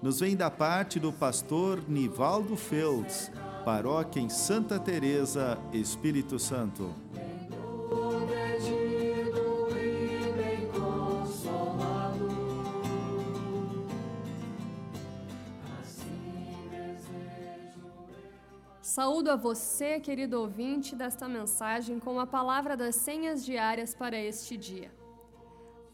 nos vem da parte do pastor Nivaldo Feltz, paróquia em Santa Teresa, Espírito Santo. Saúdo a você, querido ouvinte, desta mensagem com a palavra das senhas diárias para este dia.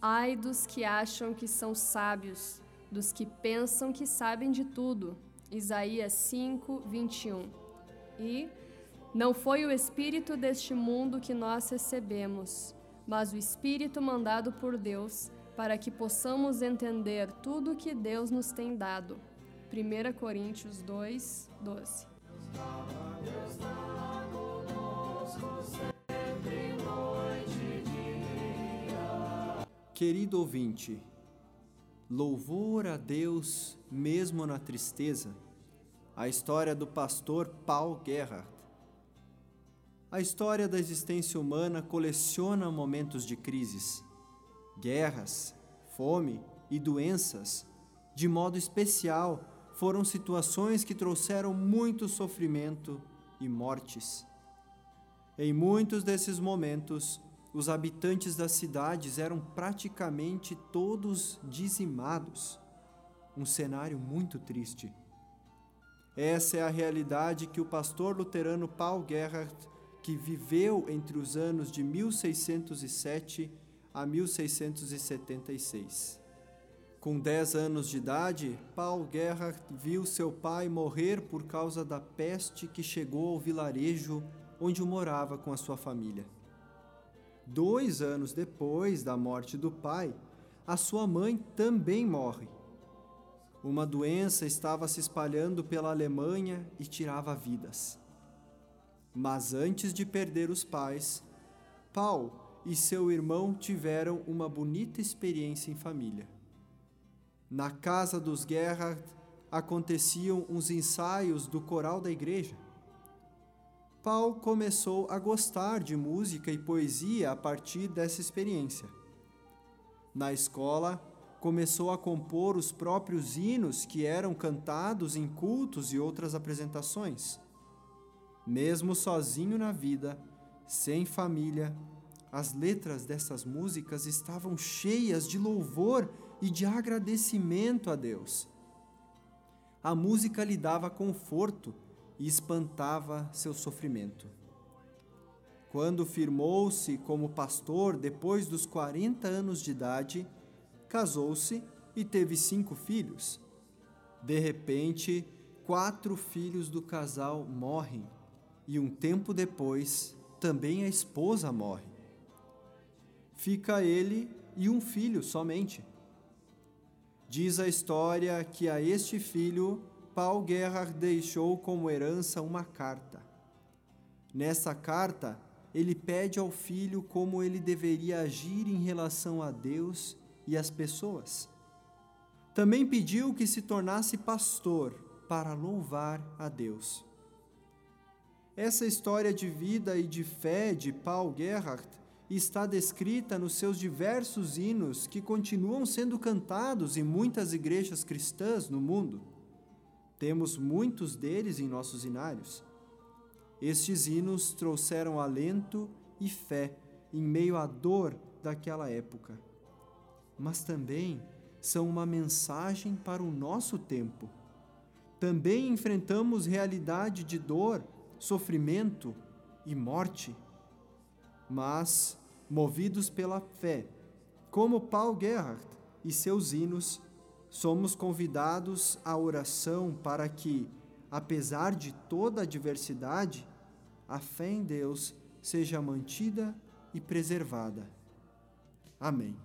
Ai dos que acham que são sábios dos que pensam que sabem de tudo. Isaías 5, 21. E não foi o Espírito deste mundo que nós recebemos, mas o Espírito mandado por Deus, para que possamos entender tudo o que Deus nos tem dado. 1 Coríntios 2, 12. Querido ouvinte, Louvor a Deus mesmo na tristeza. A história do pastor Paul Gerhardt. A história da existência humana coleciona momentos de crises, guerras, fome e doenças. De modo especial, foram situações que trouxeram muito sofrimento e mortes. Em muitos desses momentos, os habitantes das cidades eram praticamente todos dizimados. Um cenário muito triste. Essa é a realidade que o pastor luterano Paul Gerhardt, que viveu entre os anos de 1607 a 1676. Com 10 anos de idade, Paul Gerhardt viu seu pai morrer por causa da peste que chegou ao vilarejo onde morava com a sua família. Dois anos depois da morte do pai, a sua mãe também morre. Uma doença estava se espalhando pela Alemanha e tirava vidas. Mas antes de perder os pais, Paul e seu irmão tiveram uma bonita experiência em família. Na casa dos Gerhard aconteciam uns ensaios do coral da igreja. Paul começou a gostar de música e poesia a partir dessa experiência. Na escola, começou a compor os próprios hinos que eram cantados em cultos e outras apresentações. Mesmo sozinho na vida, sem família, as letras dessas músicas estavam cheias de louvor e de agradecimento a Deus. A música lhe dava conforto e espantava seu sofrimento. Quando firmou-se como pastor depois dos 40 anos de idade, casou-se e teve cinco filhos. De repente, quatro filhos do casal morrem e um tempo depois também a esposa morre. Fica ele e um filho somente. Diz a história que a este filho Paul Gerhard deixou como herança uma carta. Nessa carta, ele pede ao filho como ele deveria agir em relação a Deus e as pessoas. Também pediu que se tornasse pastor para louvar a Deus. Essa história de vida e de fé de Paul Gerhard está descrita nos seus diversos hinos que continuam sendo cantados em muitas igrejas cristãs no mundo. Temos muitos deles em nossos inários. Estes hinos trouxeram alento e fé em meio à dor daquela época, mas também são uma mensagem para o nosso tempo. Também enfrentamos realidade de dor, sofrimento e morte, mas, movidos pela fé, como Paul Gerhardt e seus hinos, somos convidados à oração para que, apesar de toda a adversidade, a fé em Deus seja mantida e preservada. Amém.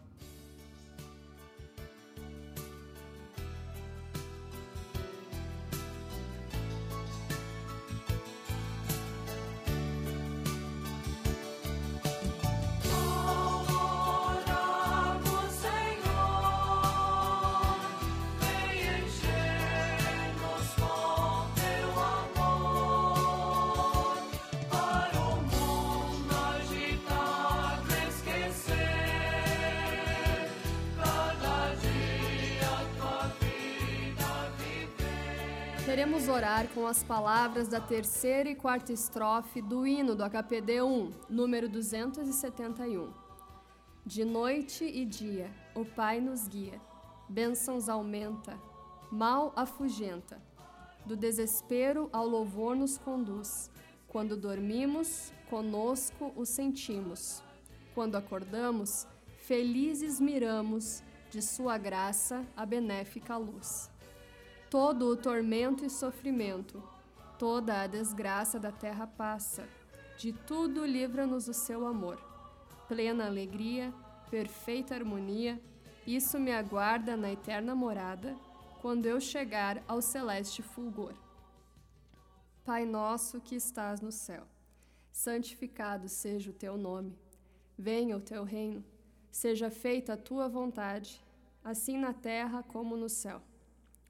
Queremos orar com as palavras da terceira e quarta estrofe do hino do HPD 1, número 271. De noite e dia, o Pai nos guia, bênçãos aumenta, mal afugenta. Do desespero ao louvor nos conduz. Quando dormimos, conosco o sentimos. Quando acordamos, felizes miramos de Sua graça a benéfica luz. Todo o tormento e sofrimento, toda a desgraça da terra passa, de tudo livra-nos o seu amor. Plena alegria, perfeita harmonia, isso me aguarda na eterna morada, quando eu chegar ao celeste fulgor. Pai nosso que estás no céu, santificado seja o teu nome. Venha o teu reino, seja feita a tua vontade, assim na terra como no céu.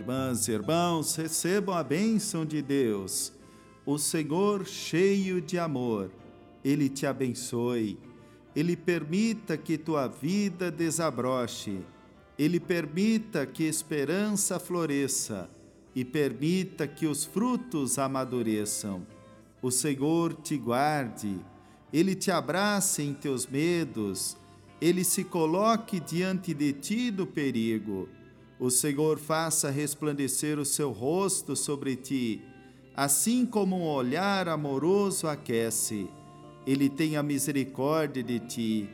Irmãs e irmãos, recebam a bênção de Deus. O Senhor, cheio de amor, Ele te abençoe. Ele permita que tua vida desabroche. Ele permita que esperança floresça e permita que os frutos amadureçam. O Senhor te guarde, Ele te abrace em teus medos, Ele se coloque diante de ti do perigo o Senhor faça resplandecer o seu rosto sobre ti, assim como um olhar amoroso aquece. Ele tenha misericórdia de ti.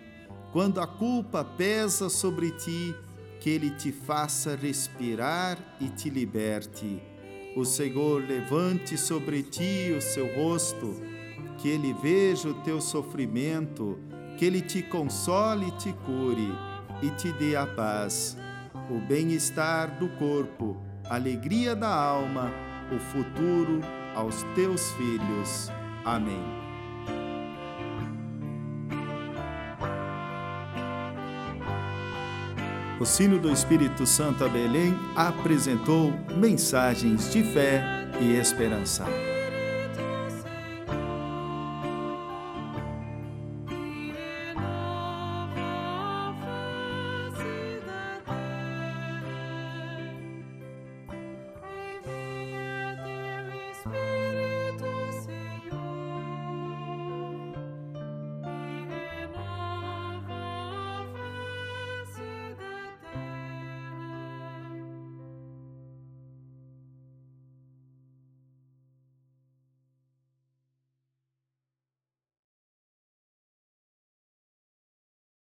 Quando a culpa pesa sobre ti, que ele te faça respirar e te liberte. O Senhor levante sobre ti o seu rosto, que ele veja o teu sofrimento, que ele te console e te cure e te dê a paz o bem-estar do corpo, alegria da alma, o futuro aos teus filhos. Amém. O Sino do Espírito Santo a Belém apresentou mensagens de fé e esperança.